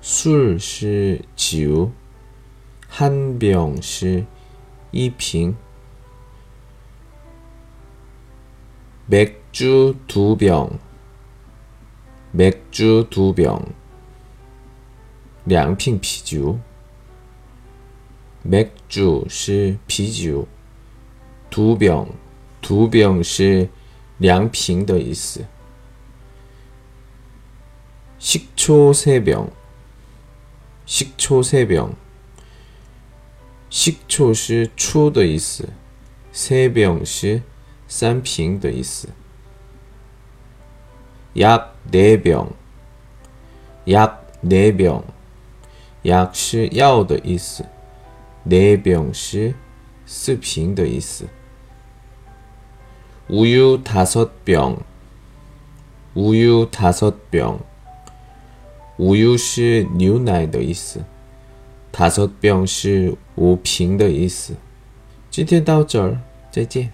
술是酒，한병是一瓶。맥주두병맥주두 병， 两瓶啤酒。맥주是啤酒，두병두병是两瓶的意思。식초세 병。 식초세 병， 식초是出的意思，세병是三瓶的意思。약네 병， 약네 병， 약是药的意思，네병是四瓶的意思。우유다섯병우유다섯병 无忧是牛奶的意思，다섯병是五瓶的意思。今天到这儿，再见。